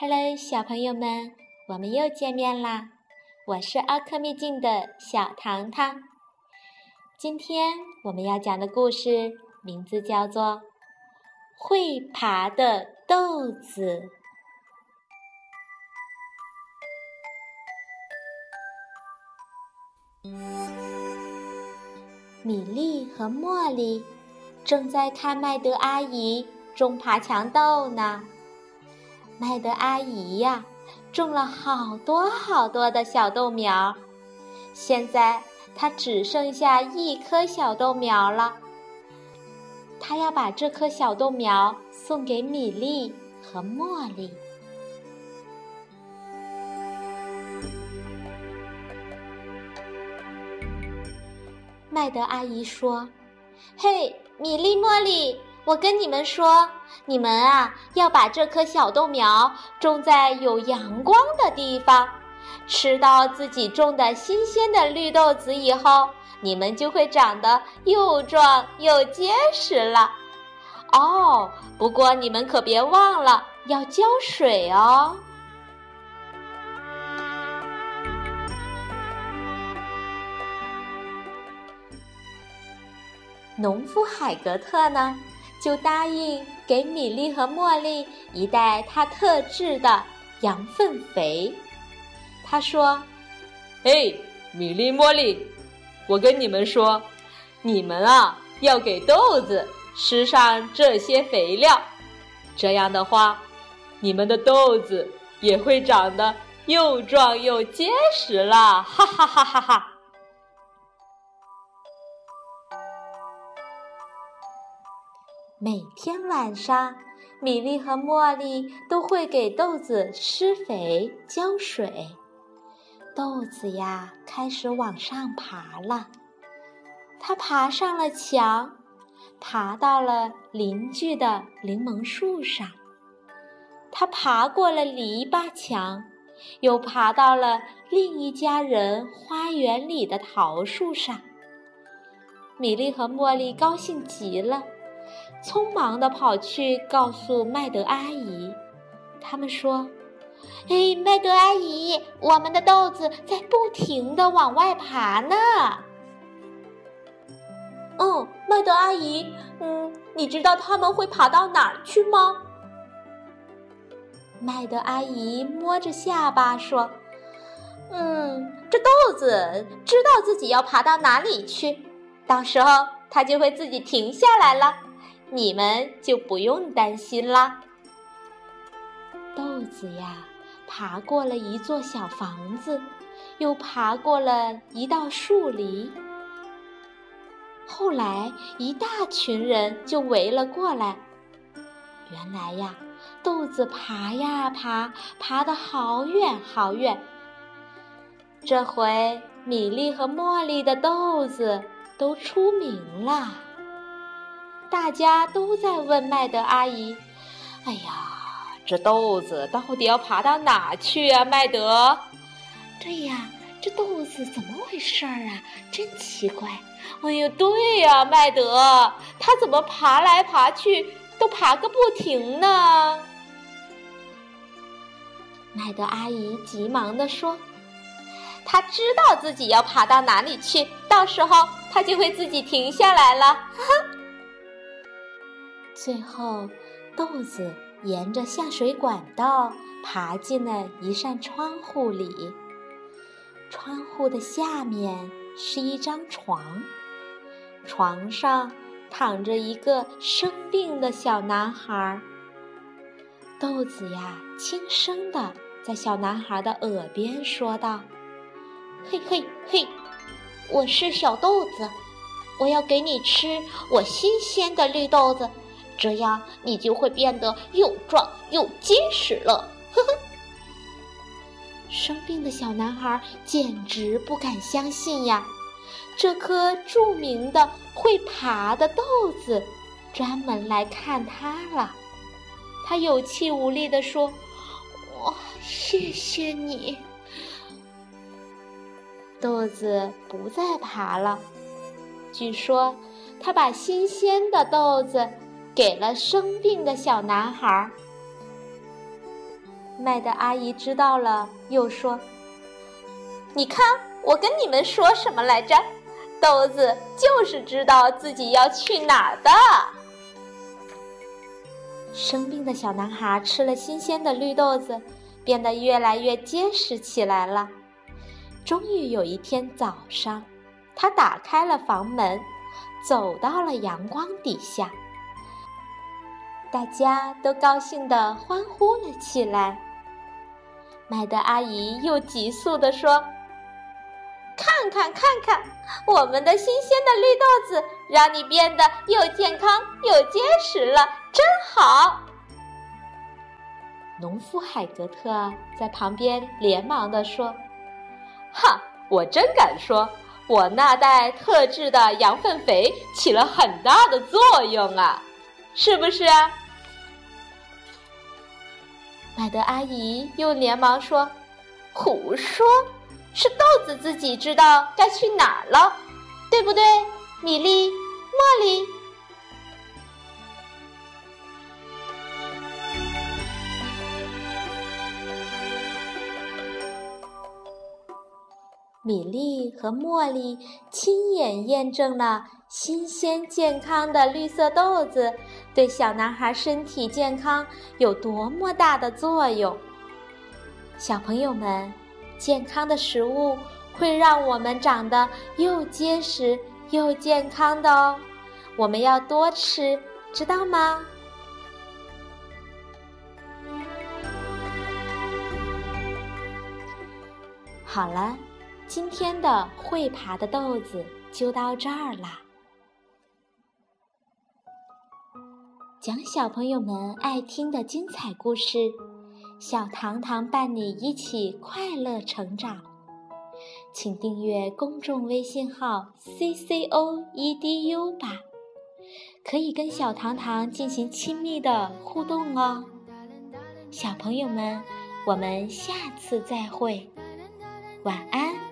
Hello，小朋友们，我们又见面啦！我是奥克秘境的小糖糖。今天我们要讲的故事名字叫做《会爬的豆子》。米莉和茉莉正在看麦德阿姨种爬墙豆呢。麦德阿姨呀，种了好多好多的小豆苗，现在她只剩下一颗小豆苗了。她要把这颗小豆苗送给米粒和茉莉。麦德阿姨说：“嘿，米粒、茉莉。”我跟你们说，你们啊要把这棵小豆苗种在有阳光的地方。吃到自己种的新鲜的绿豆子以后，你们就会长得又壮又结实了。哦，不过你们可别忘了要浇水哦。农夫海格特呢？就答应给米莉和茉莉一袋他特制的羊粪肥。他说：“哎，米莉、茉莉，我跟你们说，你们啊要给豆子施上这些肥料，这样的话，你们的豆子也会长得又壮又结实了。”哈哈哈哈哈。每天晚上，米莉和茉莉都会给豆子施肥、浇水。豆子呀，开始往上爬了。它爬上了墙，爬到了邻居的柠檬树上。它爬过了篱笆墙，又爬到了另一家人花园里的桃树上。米莉和茉莉高兴极了。匆忙地跑去告诉麦德阿姨，他们说：“哎，麦德阿姨，我们的豆子在不停地往外爬呢。”“嗯，麦德阿姨，嗯，你知道他们会爬到哪儿去吗？”麦德阿姨摸着下巴说：“嗯，这豆子知道自己要爬到哪里去，到时候它就会自己停下来了。”你们就不用担心啦。豆子呀，爬过了一座小房子，又爬过了一道树篱。后来，一大群人就围了过来。原来呀，豆子爬呀爬，爬得好远好远。这回，米粒和茉莉的豆子都出名了。大家都在问麦德阿姨：“哎呀，这豆子到底要爬到哪去啊？”麦德：“对呀，这豆子怎么回事儿啊？真奇怪！”“哎呀，对呀，麦德，它怎么爬来爬去都爬个不停呢？”麦德阿姨急忙地说：“他知道自己要爬到哪里去，到时候他就会自己停下来了。”最后，豆子沿着下水管道爬进了一扇窗户里。窗户的下面是一张床，床上躺着一个生病的小男孩。豆子呀，轻声的在小男孩的耳边说道：“嘿嘿嘿，我是小豆子，我要给你吃我新鲜的绿豆子。”这样你就会变得又壮又结实了，呵呵。生病的小男孩简直不敢相信呀！这颗著名的会爬的豆子，专门来看他了。他有气无力地说：“哇，谢谢你。”豆子不再爬了。据说，他把新鲜的豆子。给了生病的小男孩。麦的阿姨知道了，又说：“你看，我跟你们说什么来着？豆子就是知道自己要去哪儿的。”生病的小男孩吃了新鲜的绿豆子，变得越来越结实起来了。终于有一天早上，他打开了房门，走到了阳光底下。大家都高兴地欢呼了起来。麦德阿姨又急速地说：“看看看看，我们的新鲜的绿豆子，让你变得又健康又结实了，真好！”农夫海格特在旁边连忙地说：“哈，我真敢说，我那袋特制的羊粪肥起了很大的作用啊！”是不是啊？麦德阿姨又连忙说：“胡说，是豆子自己知道该去哪儿了，对不对，米粒、茉莉？”米莉和茉莉亲眼验证了新鲜健康的绿色豆子对小男孩身体健康有多么大的作用。小朋友们，健康的食物会让我们长得又结实又健康的哦，我们要多吃，知道吗？好了。今天的会爬的豆子就到这儿啦。讲小朋友们爱听的精彩故事，小糖糖伴你一起快乐成长。请订阅公众微信号 “c c o e d u” 吧，可以跟小糖糖进行亲密的互动哦。小朋友们，我们下次再会，晚安。